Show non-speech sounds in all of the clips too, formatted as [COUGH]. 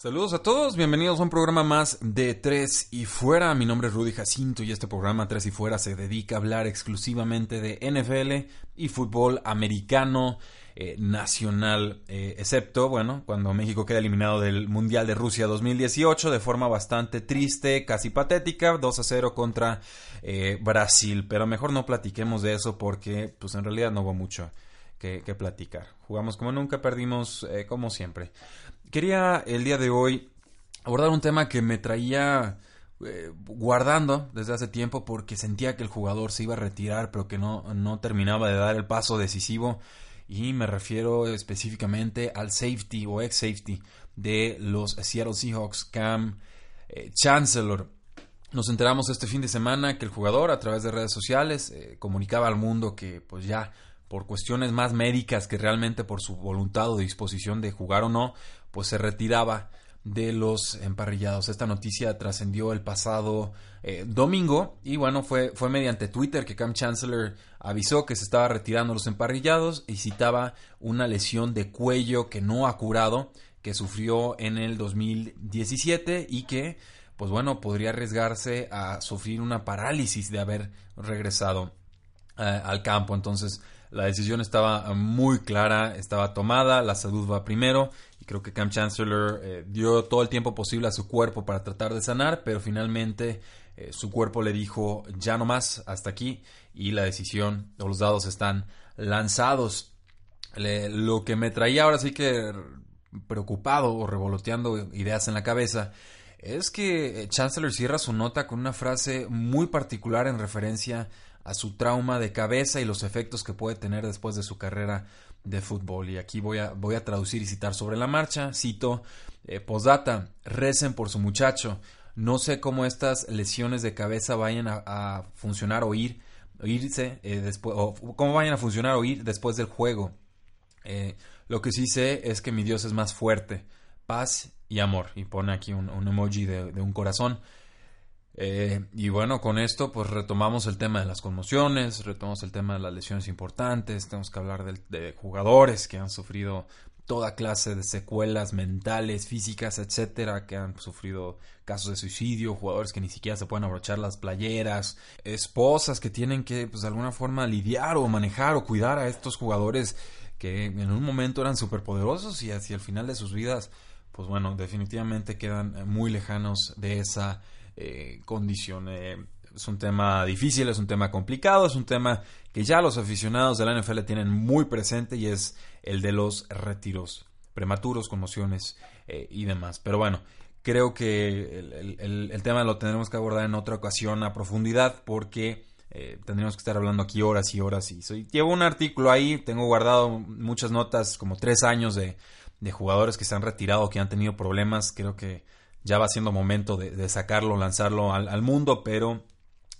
Saludos a todos, bienvenidos a un programa más de Tres y Fuera. Mi nombre es Rudy Jacinto y este programa Tres y Fuera se dedica a hablar exclusivamente de NFL y fútbol americano eh, nacional, eh, excepto, bueno, cuando México queda eliminado del Mundial de Rusia 2018 de forma bastante triste, casi patética, 2 a 0 contra eh, Brasil. Pero mejor no platiquemos de eso porque, pues en realidad no hubo mucho que, que platicar. Jugamos como nunca, perdimos como siempre. Quería el día de hoy abordar un tema que me traía eh, guardando desde hace tiempo porque sentía que el jugador se iba a retirar pero que no, no terminaba de dar el paso decisivo y me refiero específicamente al safety o ex safety de los Seattle Seahawks, Cam eh, Chancellor. Nos enteramos este fin de semana que el jugador a través de redes sociales eh, comunicaba al mundo que pues ya por cuestiones más médicas que realmente por su voluntad o disposición de jugar o no, pues se retiraba de los emparrillados. Esta noticia trascendió el pasado eh, domingo y bueno, fue, fue mediante Twitter que Cam Chancellor avisó que se estaba retirando los emparrillados y citaba una lesión de cuello que no ha curado, que sufrió en el 2017 y que, pues bueno, podría arriesgarse a sufrir una parálisis de haber regresado eh, al campo. Entonces, la decisión estaba muy clara, estaba tomada, la salud va primero y creo que Cam Chancellor eh, dio todo el tiempo posible a su cuerpo para tratar de sanar, pero finalmente eh, su cuerpo le dijo ya no más, hasta aquí y la decisión o los dados están lanzados. lo que me traía ahora sí que preocupado o revoloteando ideas en la cabeza es que Chancellor cierra su nota con una frase muy particular en referencia a su trauma de cabeza y los efectos que puede tener después de su carrera de fútbol. Y aquí voy a, voy a traducir y citar sobre la marcha. Cito, eh, posdata, recen por su muchacho. No sé cómo estas lesiones de cabeza vayan a, funcionar o ir, irse eh, después, o cómo vayan a funcionar o ir después del juego. Eh, lo que sí sé es que mi Dios es más fuerte. Paz y amor. Y pone aquí un, emoji de un corazón. Eh, y bueno, con esto pues retomamos el tema de las conmociones, retomamos el tema de las lesiones importantes, tenemos que hablar de, jugadores que han sufrido toda clase de secuelas mentales, físicas, etcétera, que han sufrido casos de suicidio, jugadores que ni siquiera se pueden abrochar las playeras, esposas que tienen que pues de alguna forma lidiar o manejar o cuidar a estos jugadores que en un momento eran superpoderosos y hacia el final de sus vidas pues bueno, definitivamente quedan muy lejanos de esa eh, condición. Eh, es un tema difícil, es un tema complicado, es un tema que ya los aficionados de la NFL tienen muy presente y es el de los retiros prematuros, conmociones eh, y demás. Pero bueno, creo que el, tema lo tendremos que abordar en otra ocasión a profundidad porque tendríamos que estar hablando aquí horas y horas. Y llevo un artículo ahí, tengo guardado muchas notas, como tres años de, de jugadores que se han retirado, que han tenido problemas. Creo que ya va siendo momento de, sacarlo, lanzarlo al, mundo, pero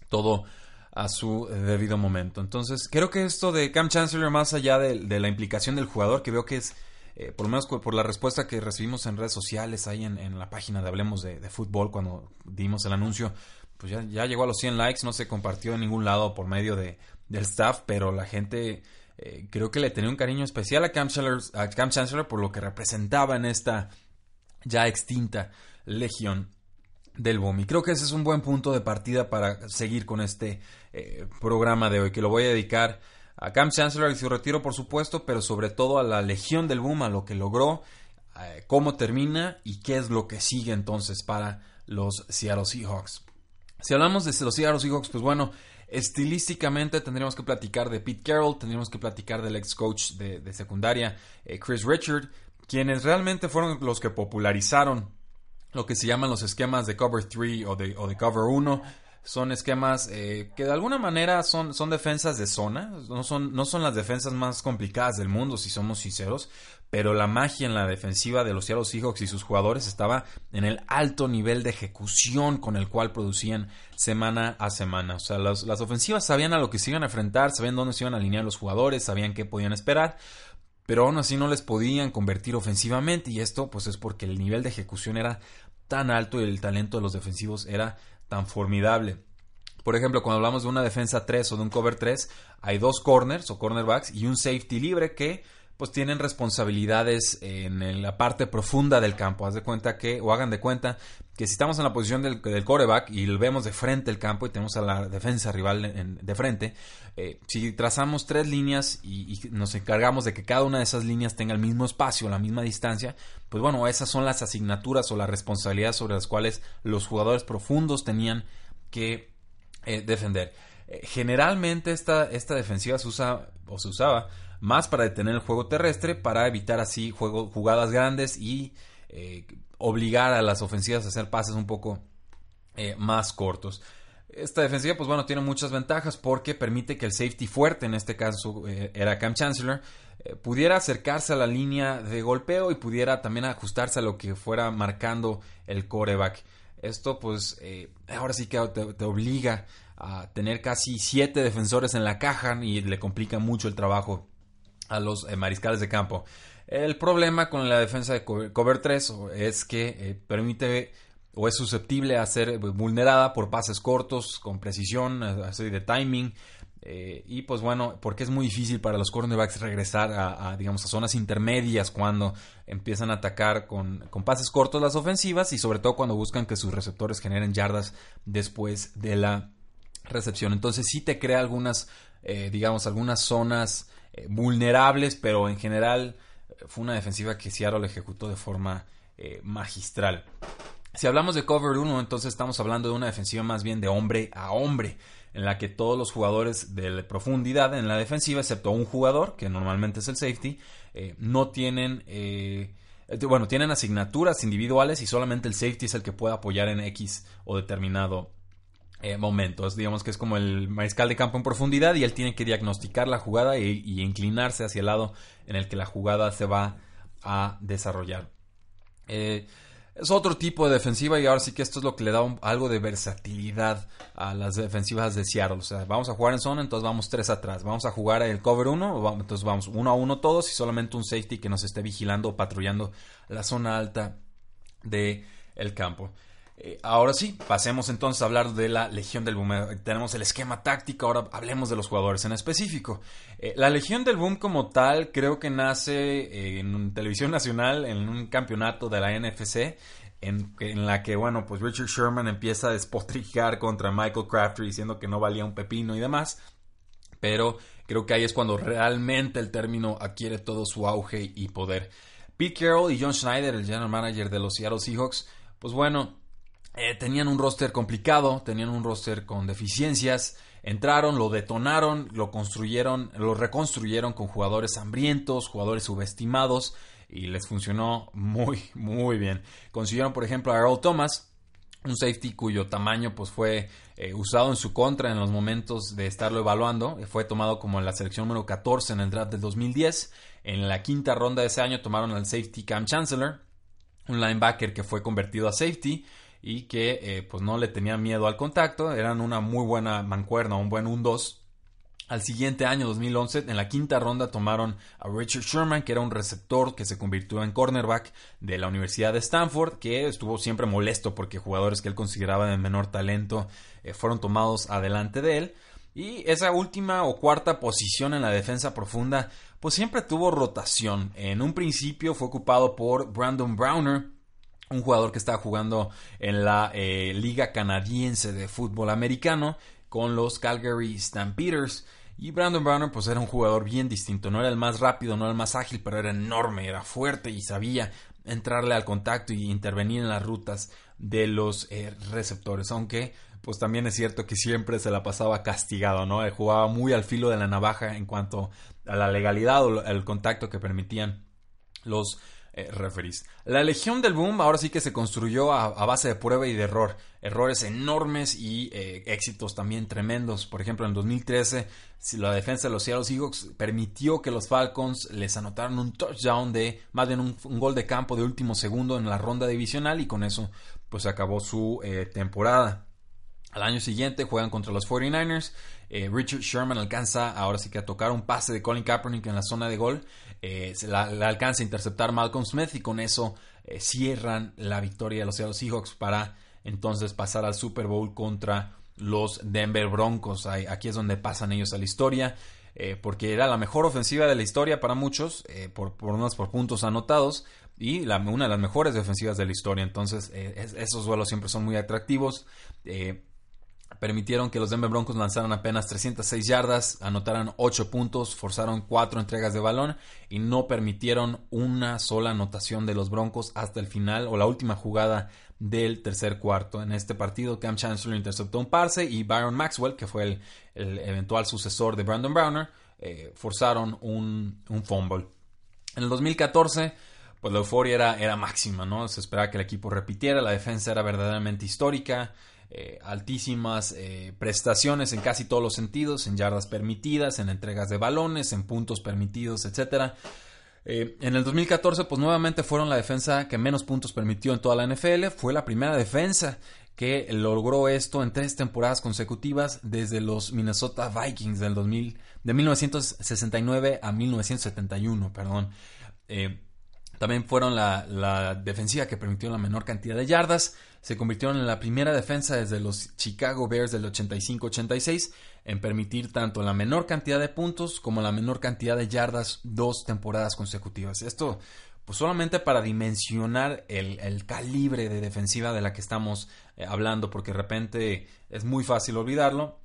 todo a su debido momento. Entonces, creo que esto de Cam Chancellor, más allá de, la implicación del jugador, que veo que es, eh, por lo menos por la respuesta que recibimos en redes sociales, ahí en, la página de Hablemos de, Fútbol, cuando dimos el anuncio, pues ya, llegó a los 100 likes, no se compartió en ningún lado por medio de, del staff, pero la gente eh, creo que le tenía un cariño especial a Cam, a Cam Chancellor por lo que representaba en esta ya extinta Legión del Boom. Y creo que ese es un buen punto de partida para seguir con este eh, programa de hoy, que lo voy a dedicar a Cam Chancellor y su retiro, por supuesto, pero sobre todo a la Legión del Boom, a lo que logró, eh, cómo termina y qué es lo que sigue entonces para los Seattle Seahawks. Si hablamos de los Seattle Seahawks, pues bueno, estilísticamente tendríamos que platicar de Pete Carroll, tendríamos que platicar del ex coach de, secundaria, eh, Chris Richard, quienes realmente fueron los que popularizaron lo que se llaman los esquemas de cover 3 o de, o de cover 1. son esquemas eh, que de alguna manera son, son defensas de zona, no son, no son las defensas más complicadas del mundo, si somos sinceros, pero la magia en la defensiva de los Seattle Seahawks y sus jugadores estaba en el alto nivel de ejecución con el cual producían semana a semana. O sea, las, las ofensivas sabían a lo que se iban a enfrentar, sabían dónde se iban a alinear los jugadores, sabían qué podían esperar, pero aún así no les podían convertir ofensivamente y esto pues es porque el nivel de ejecución era tan alto y el talento de los defensivos era tan formidable. Por ejemplo, cuando hablamos de una defensa 3 o de un cover 3, hay dos corners o cornerbacks y un safety libre que pues tienen responsabilidades en la parte profunda del campo. Haz de cuenta que, o hagan de cuenta, que si estamos en la posición del, del coreback y vemos de frente el campo y tenemos a la defensa rival de frente, eh, si trazamos tres líneas y, nos encargamos de que cada una de esas líneas tenga el mismo espacio, la misma distancia, pues bueno, esas son las asignaturas o las responsabilidades sobre las cuales los jugadores profundos tenían que eh, defender. Eh, generalmente esta, esta defensiva se usa o se usaba más para detener el juego terrestre, para evitar así jugadas grandes y eh, obligar a las ofensivas a hacer pases un poco eh, más cortos. Esta defensiva, pues bueno, tiene muchas ventajas porque permite que el safety fuerte, en este caso eh, era Cam Chancellor, pudiera acercarse a la línea de golpeo y pudiera también ajustarse a lo que fuera marcando el coreback. Esto, pues, ahora sí que te, obliga a tener casi siete defensores en la caja y le complica mucho el trabajo a los eh, mariscales de campo. El problema con la defensa de cover, 3 es que eh, permite o es susceptible a ser eh, vulnerada por pases cortos, con precisión, así de timing. y pues bueno, porque es muy difícil para los cornerbacks regresar a, digamos, a zonas intermedias cuando empiezan a atacar con, con, pases cortos las ofensivas y sobre todo cuando buscan que sus receptores generen yardas después de la recepción. Entonces sí te crea algunas, digamos, algunas zonas eh, vulnerables, pero en general eh, fue una defensiva que Seattle ejecutó de forma eh, magistral. Si hablamos de cover 1, entonces estamos hablando de una defensiva más bien de hombre a hombre, en la que todos los jugadores de profundidad en la defensiva, excepto un jugador, que normalmente es el safety, no tienen, bueno, tienen asignaturas individuales y solamente el safety es el que puede apoyar en X o determinado eh, momentos. Digamos que es como el mariscal de campo en profundidad y él tiene que diagnosticar la jugada y, inclinarse hacia el lado en el que la jugada se va a desarrollar. Eh, es otro tipo de defensiva y ahora sí que esto es lo que le da algo de versatilidad a las defensivas de Seattle. O sea, vamos a jugar en zona, entonces vamos tres atrás. Vamos a jugar el cover 1, entonces vamos uno a uno todos y solamente un safety que nos esté vigilando o patrullando la zona alta del el campo. Eh, ahora sí, pasemos entonces a hablar de la Legión del Boom. Tenemos el esquema táctico, ahora hablemos de los jugadores en específico. Eh, la Legión del Boom como tal creo que nace eh, en televisión nacional, en un campeonato de la NFC, en, la que, bueno, pues Richard Sherman empieza a despotricar contra Michael Crafter diciendo que no valía un pepino y demás. Pero creo que ahí es cuando realmente el término adquiere todo su auge y poder. Pete Carroll y John Schneider, el general manager de los Seattle Seahawks, pues bueno, eh, tenían un roster complicado, tenían un roster con deficiencias, entraron, lo detonaron, lo construyeron, lo reconstruyeron con jugadores hambrientos, jugadores subestimados y les funcionó muy, [LAUGHS] muy bien. Consiguieron, por ejemplo, a Earl Thomas, un safety cuyo tamaño pues fue eh, usado en su contra en los momentos de estarlo evaluando. Fue tomado como la selección número 14 en el draft del 2010. En la quinta ronda de ese año tomaron al safety Cam Chancellor, un linebacker que fue convertido a safety y que eh, pues no le tenían miedo al contacto, eran una muy buena mancuerna, un buen 1-2. Al siguiente año, 2011, en la quinta ronda tomaron a Richard Sherman, que era un receptor que se convirtió en cornerback de la Universidad de Stanford, que estuvo siempre molesto porque jugadores que él consideraba de menor talento eh, fueron tomados adelante de él. Y esa última o cuarta posición en la defensa profunda, pues siempre tuvo rotación. En un principio fue ocupado por Brandon Browner, un jugador que estaba jugando en la eh, Liga Canadiense de Fútbol Americano con los Calgary Stampeders. Y Brandon Browner pues era un jugador bien distinto, no era el más rápido, no era el más ágil, pero era enorme, era fuerte y sabía entrarle al contacto y intervenir en las rutas de los eh, receptores, aunque pues también es cierto que siempre se la pasaba castigado, ¿no? Él jugaba muy al filo de la navaja en cuanto a la legalidad o el contacto que permitían los eh, referees. La Legión del Boom ahora sí que se construyó a, base de prueba y de error. Errores enormes y eh, éxitos también tremendos. Por ejemplo, en 2013, la defensa de los Seattle Seahawks permitió que los Falcons les anotaran un touchdown de más bien un, gol de campo de último segundo en la ronda divisional y con eso pues acabó su eh, temporada. Al año siguiente juegan contra los 49ers. Richard Sherman alcanza ahora sí que a tocar un pase de Colin Kaepernick en la zona de gol eh, la, alcanza a interceptar Malcolm Smith y con eso eh, cierran la victoria de los Seattle Seahawks para entonces pasar al Super Bowl contra los Denver Broncos. aquí es donde pasan ellos a la historia. Eh, porque era la mejor ofensiva de la historia para muchos, por, por por puntos anotados, y una de las mejores defensivas de la historia. Entonces, esos duelos siempre son muy atractivos permitieron que los Denver Broncos lanzaran apenas 306 yardas, anotaran 8 puntos, forzaron 4 entregas de balón y no permitieron una sola anotación de los Broncos hasta el final o la última jugada del tercer cuarto. En este partido, Cam Chancellor interceptó un parse y Byron Maxwell, que fue el, eventual sucesor de Brandon Browner, eh, forzaron un, fumble. En el 2014, pues la euforia era, era máxima, ¿no? Se esperaba que el equipo repitiera, la defensa era verdaderamente histórica. Eh, altísimas eh, prestaciones en casi todos los sentidos, en yardas permitidas, en entregas de balones, en puntos permitidos, etc. Eh, en el 2014, pues nuevamente fueron la defensa que menos puntos permitió en toda la NFL. Fue la primera defensa que logró esto en tres temporadas consecutivas desde los Minnesota Vikings del 2000, de 1969 a 1971, perdón. También fueron la, defensiva que permitió la menor cantidad de yardas se convirtieron en la primera defensa desde los Chicago Bears del 85-86 en permitir tanto la menor cantidad de puntos como la menor cantidad de yardas dos temporadas consecutivas. Esto pues solamente para dimensionar el, calibre de defensiva de la que estamos eh, hablando, porque de repente es muy fácil olvidarlo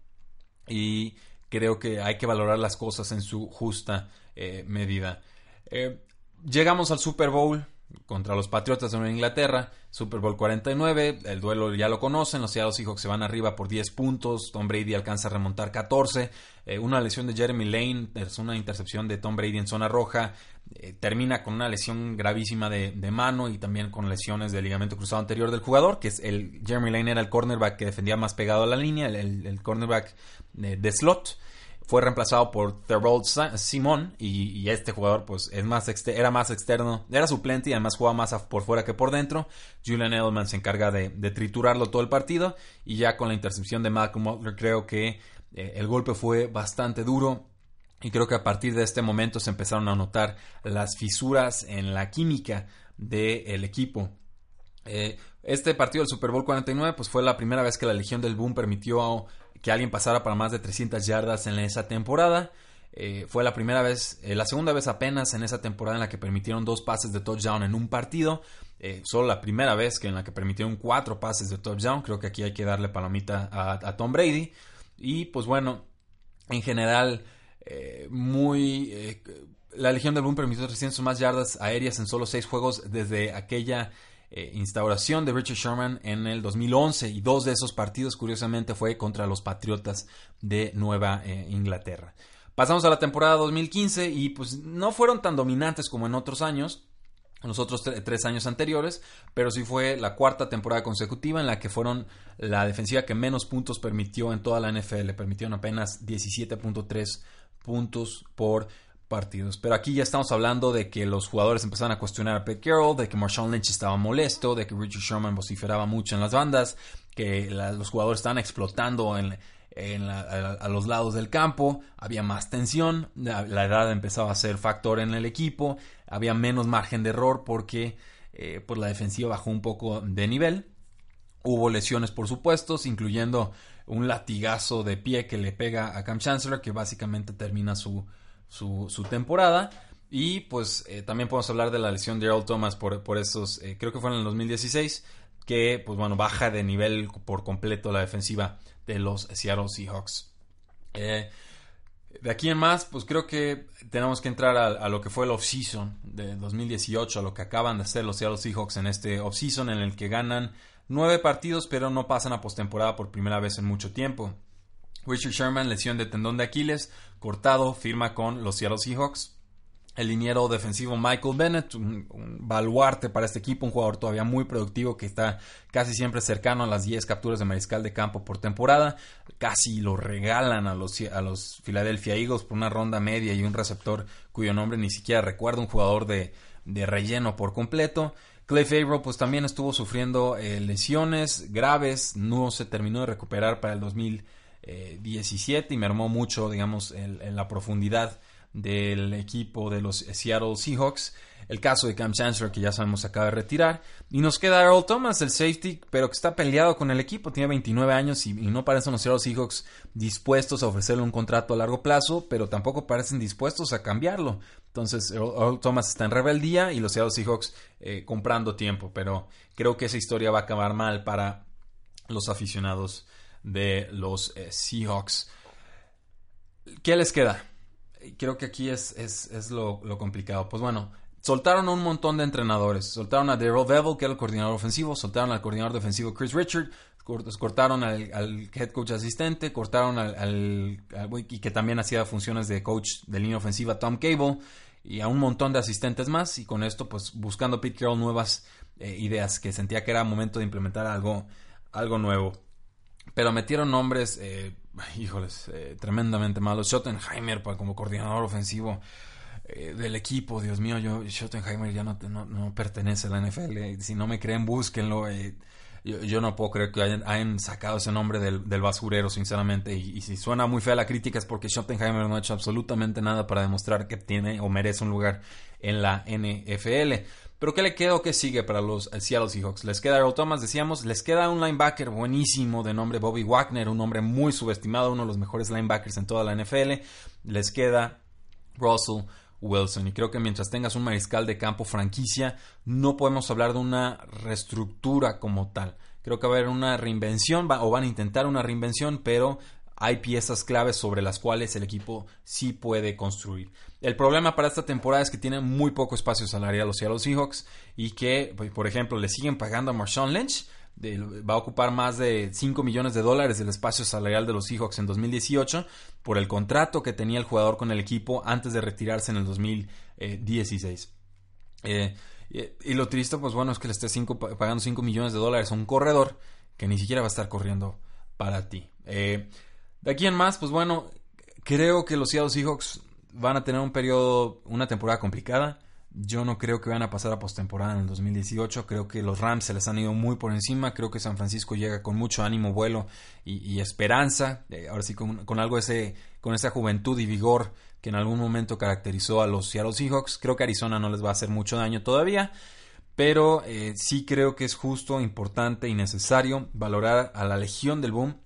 y creo que hay que valorar las cosas en su justa eh, medida. Eh, llegamos al Super Bowl, contra los Patriotas de Nueva Inglaterra, Super Bowl 49, el duelo ya lo conocen, los Seattle Seahawks se van arriba por 10 puntos, Tom Brady alcanza a remontar 14, eh, una lesión de Jeremy Lane, es una intercepción de Tom Brady en zona roja, eh, termina con una lesión gravísima de, mano y también con lesiones de ligamento cruzado anterior del jugador, que es el Jeremy Lane era el cornerback que defendía más pegado a la línea, el, cornerback de slot fue reemplazado por Terrell Simon y, este jugador pues es más era más externo, era suplente y además jugaba más por fuera que por dentro. Julian Edelman se encarga de, triturarlo todo el partido y ya con la intercepción de Malcolm Butler creo que eh, el golpe fue bastante duro y creo que a partir de este momento se empezaron a notar las fisuras en la química del equipo. Eh, este partido del Super Bowl 49 pues fue la primera vez que la Legión del Boom permitió a que alguien pasara para más de 300 yardas en esa temporada. Eh, fue la primera vez, eh, la segunda vez apenas en esa temporada en la que permitieron dos pases de touchdown en un partido. Eh, solo la primera vez que en la que permitieron cuatro pases de touchdown. Creo que aquí hay que darle palomita a, Tom Brady. Y pues bueno, en general, muy. la Legión del Boom permitió 300 más yardas aéreas en solo seis juegos desde aquella eh, instauración de Richard Sherman en el 2011 y dos de esos partidos curiosamente fue contra los Patriotas de Nueva eh, Inglaterra. Pasamos a la temporada 2015 y pues no fueron tan dominantes como en otros años, en los otros tres años anteriores, pero sí fue la cuarta temporada consecutiva en la que fueron la defensiva que menos puntos permitió en toda la NFL, permitieron apenas 17.3 puntos por partidos. Pero aquí ya estamos hablando de que los jugadores empezaron a cuestionar a Pete Carroll, de que Marshawn Lynch estaba molesto, de que Richard Sherman vociferaba mucho en las bandas, que los jugadores estaban explotando en, a, los lados del campo, había más tensión, la, edad empezaba a ser factor en el equipo, había menos margen de error porque eh, pues la defensiva bajó un poco de nivel. Hubo lesiones, por supuesto, incluyendo un latigazo de pie que le pega a Cam Chancellor, que básicamente termina su, su, temporada. Y pues eh, también podemos hablar de la lesión de Earl Thomas por, por esos, eh, creo que fue en el 2016, que pues bueno, baja de nivel por completo la defensiva de los Seattle Seahawks. Eh, de aquí en más, pues creo que tenemos que entrar a, lo que fue el offseason de 2018, a lo que acaban de hacer los Seattle Seahawks en este offseason en el que ganan nueve partidos pero no pasan a postemporada por primera vez en mucho tiempo. Richard Sherman, lesión de tendón de Aquiles, cortado, firma con los Seattle Seahawks. el liniero defensivo Michael Bennett, un, baluarte para este equipo, un jugador todavía muy productivo que está casi siempre cercano a las 10 capturas de mariscal de campo por temporada. Casi lo regalan a los, a los Philadelphia Eagles por una ronda media y un receptor cuyo nombre ni siquiera recuerdo, un jugador de, de relleno por completo. Clay Favreau pues también estuvo sufriendo eh, lesiones graves, no se terminó de recuperar para el 2017 y mermó mucho, digamos, en la profundidad del equipo de los Seattle Seahawks. El caso de Cam Chancellor, que ya sabemos acaba de retirar. Y nos queda Earl Thomas, el safety, pero que está peleado con el equipo. Tiene 29 años y, no parecen los Seattle Seahawks dispuestos a ofrecerle un contrato a largo plazo, pero tampoco parecen dispuestos a cambiarlo. Entonces, Earl, Thomas está en rebeldía y los Seattle Seahawks eh, comprando tiempo. Pero creo que esa historia va a acabar mal para los aficionados de los eh, Seahawks. ¿Qué les queda? creo que aquí es, es, lo, complicado. Pues bueno, soltaron a un montón de entrenadores. Soltaron a Daryl Bevel, que era el coordinador ofensivo, soltaron al coordinador defensivo Chris Richard, cortaron al, head coach asistente, cortaron al, y que también hacía funciones de coach de línea ofensiva Tom Cable y a un montón de asistentes más y con esto pues buscando Pete Carroll nuevas eh, ideas que sentía que era momento de implementar algo, algo nuevo. Pero metieron nombres eh, híjoles, eh, tremendamente malo. Schottenheimer como coordinador ofensivo eh, del equipo, Dios mío, yo Schottenheimer ya no, no, pertenece a la NFL. Si no me creen, búsquenlo. Eh, yo, no puedo creer que hayan, sacado ese nombre del, basurero, sinceramente. Y, si suena muy fea la crítica es porque Schottenheimer no ha hecho absolutamente nada para demostrar que tiene o merece un lugar en la NFL. Pero ¿qué le queda o qué sigue para los Seattle Seahawks? Les queda Earl Thomas, decíamos, les queda un linebacker buenísimo de nombre Bobby Wagner, un hombre muy subestimado, uno de los mejores linebackers en toda la NFL. Les queda Russell Wilson. Y creo que mientras tengas un mariscal de campo franquicia, no podemos hablar de una reestructura como tal. Creo que va a haber una reinvención, o van a intentar una reinvención, pero hay piezas claves sobre las cuales el equipo sí puede construir. El problema para esta temporada es que tienen muy poco espacio salarial los Seahawks y que, pues, por ejemplo, le siguen pagando a Marshawn Lynch. va a ocupar más de 5 millones de dólares del espacio salarial de los Seahawks en 2018 por el contrato que tenía el jugador con el equipo antes de retirarse en el 2016. Eh, y lo triste, pues bueno, es que le esté pagando 5 millones de dólares a un corredor que ni siquiera va a estar corriendo para ti. Eh, de aquí en más, pues bueno, creo que los Seattle Seahawks van a tener un periodo, una temporada complicada. Yo no creo que vayan a pasar a postemporada en el 2018. Creo que los Rams se les han ido muy por encima. Creo que San Francisco llega con mucho ánimo, vuelo y, esperanza. Eh, ahora sí, con, algo ese, con esa juventud y vigor que en algún momento caracterizó a los Seattle Seahawks. Creo que Arizona no les va a hacer mucho daño todavía. Pero eh, sí creo que es justo, importante y necesario valorar a la Legión del Boom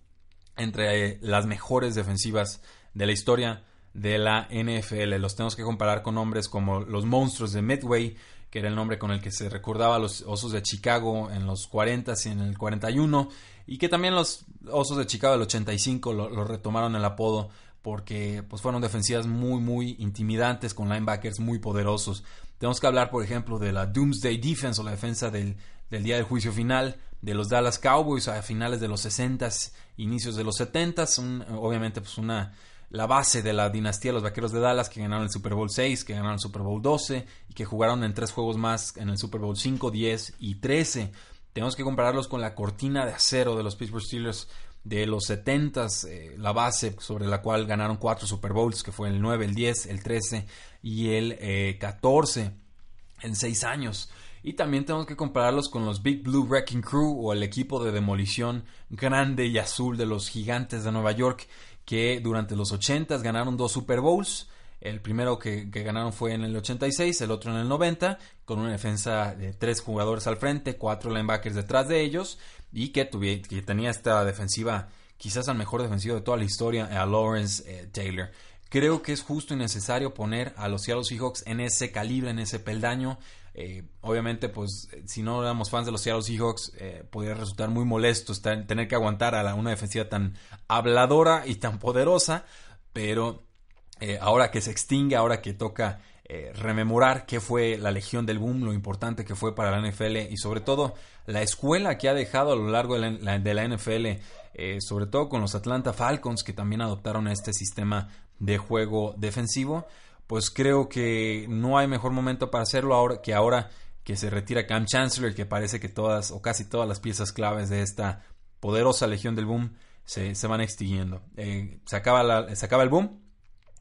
entre las mejores defensivas de la historia de la NFL. Los tenemos que comparar con nombres como los monstruos de Midway, que era el nombre con el que se recordaba a los Osos de Chicago en los 40 y en el 41, y que también los Osos de Chicago del 85 lo, retomaron el apodo porque pues, fueron defensivas muy, muy intimidantes con linebackers muy poderosos. Tenemos que hablar, por ejemplo, de la Doomsday Defense o la defensa del, del día del juicio final de los Dallas Cowboys a finales de los 60s, inicios de los 70s, obviamente pues una la base de la dinastía de los Vaqueros de Dallas que ganaron el Super Bowl 6, que ganaron el Super Bowl 12 y que jugaron en tres juegos más en el Super Bowl 5, 10 y 13. Tenemos que compararlos con la cortina de acero de los Pittsburgh Steelers de los 70s, eh, la base sobre la cual ganaron cuatro Super Bowls, que fue el 9, el 10, el 13 y el 14 eh, en seis años. Y también tenemos que compararlos con los Big Blue Wrecking Crew o el equipo de demolición grande y azul de los gigantes de Nueva York que durante los 80 ganaron dos Super Bowls. El primero que, ganaron fue en el 86, el otro en el 90, con una defensa de tres jugadores al frente, cuatro linebackers detrás de ellos y que, que tenía esta defensiva, quizás al mejor defensivo de toda la historia, a Lawrence eh, Taylor. Creo que es justo y necesario poner a los Seattle Seahawks en ese calibre, en ese peldaño. Eh, obviamente, pues si no éramos fans de los Seattle Seahawks, eh, podría resultar muy molesto tener que aguantar a una defensiva tan habladora y tan poderosa, pero eh, ahora que se extingue, ahora que toca rememorar qué fue la Legión del Boom, lo importante que fue para la NFL y sobre todo la escuela que ha dejado a lo largo de la, de la NFL, sobre todo con los Atlanta Falcons que también adoptaron este sistema de juego defensivo pues creo que no hay mejor momento para hacerlo ahora que ahora que se retira Cam Chancellor, que parece que todas o casi todas las piezas claves de esta poderosa legión del boom se, van extinguiendo. Eh, se, acaba se acaba el boom,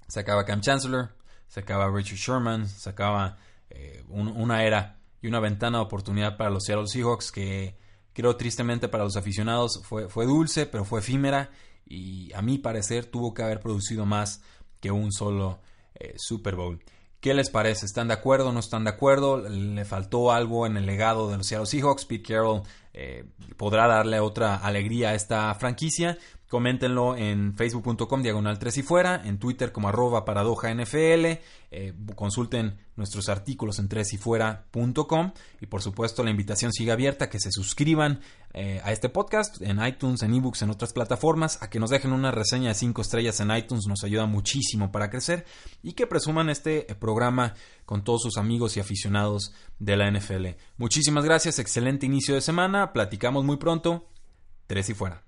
se acaba Cam Chancellor, se acaba Richard Sherman, se acaba eh, una era y una ventana de oportunidad para los Seattle Seahawks que creo tristemente para los aficionados fue, fue dulce, pero fue efímera y a mi parecer tuvo que haber producido más que un solo eh, Super Bowl. ¿Qué les parece? ¿Están de acuerdo? ¿No están de acuerdo? ¿Le faltó algo en el legado de los Seattle Seahawks? Pete Carroll eh, podrá darle otra alegría a esta franquicia. Coméntenlo en facebook.com diagonal 3 y fuera, en Twitter como arroba paradoja NFL, eh, consulten nuestros artículos en 3 y fuera.com y por supuesto la invitación sigue abierta, que se suscriban eh, a este podcast en iTunes, en ebooks, en otras plataformas, a que nos dejen una reseña de 5 estrellas en iTunes, nos ayuda muchísimo para crecer y que presuman este programa con todos sus amigos y aficionados de la NFL. Muchísimas gracias, excelente inicio de semana, platicamos muy pronto, 3 y fuera.